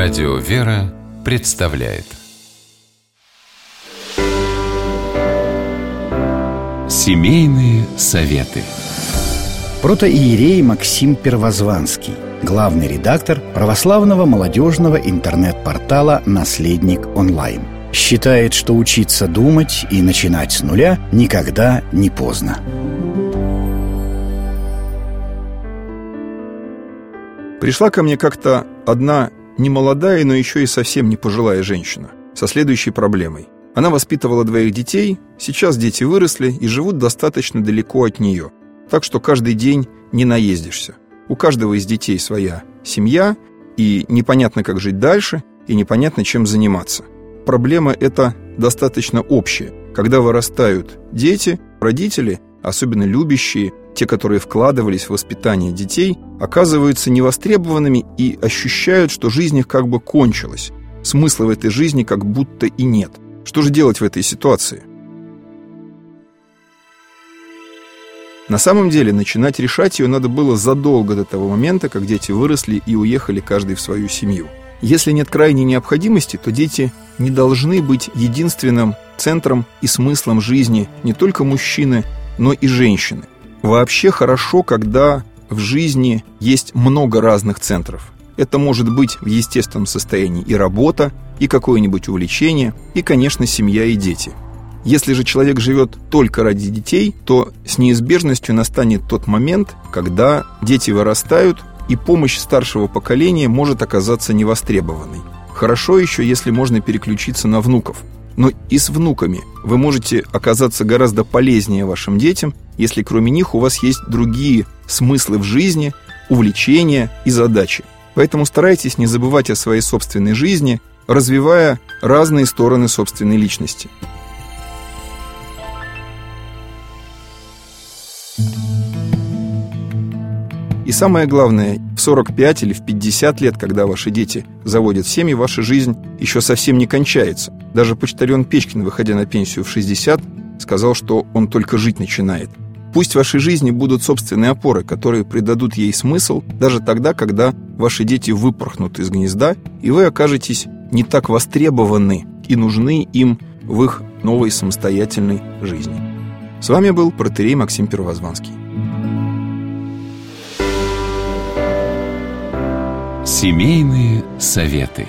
Радио «Вера» представляет. Семейные советы. Протоиерей Максим Первозванский Главный редактор православного молодежного интернет-портала «Наследник онлайн» Считает, что учиться думать и начинать с нуля никогда не поздно. Пришла ко мне как-то одна немолодая, но еще и совсем не пожилая женщина со следующей проблемой. Она воспитывала двоих детей, сейчас дети выросли и живут достаточно далеко от нее, так что каждый день не наездишься. У каждого из детей своя семья, и непонятно, как жить дальше, и непонятно, чем заниматься. Проблема эта достаточно общая. Когда вырастают дети, родители, особенно любящие, те, которые вкладывались в воспитание детей, оказываются невостребованными и ощущают, что жизнь их как бы кончилась. Смысла в этой жизни как будто и нет. Что же делать в этой ситуации? На самом деле, начинать решать ее надо было задолго до того момента, как дети выросли и уехали каждый в свою семью. Если нет крайней необходимости, то дети не должны быть единственным центром и смыслом жизни не только мужчины, но и женщины – Вообще хорошо, когда в жизни есть много разных центров. Это может быть в естественном состоянии и работа, и какое-нибудь увлечение, и, конечно, семья и дети. Если же человек живет только ради детей, то с неизбежностью настанет тот момент, когда дети вырастают, и помощь старшего поколения может оказаться невостребованной. Хорошо еще, если можно переключиться на внуков – но и с внуками вы можете оказаться гораздо полезнее вашим детям, если кроме них у вас есть другие смыслы в жизни, увлечения и задачи. Поэтому старайтесь не забывать о своей собственной жизни, развивая разные стороны собственной личности. И самое главное, 45 или в 50 лет, когда ваши дети заводят семьи, ваша жизнь еще совсем не кончается. Даже почтальон Печкин, выходя на пенсию в 60, сказал, что он только жить начинает. Пусть в вашей жизни будут собственные опоры, которые придадут ей смысл даже тогда, когда ваши дети выпорхнут из гнезда, и вы окажетесь не так востребованы и нужны им в их новой самостоятельной жизни. С вами был протерей Максим Первозванский. Семейные советы.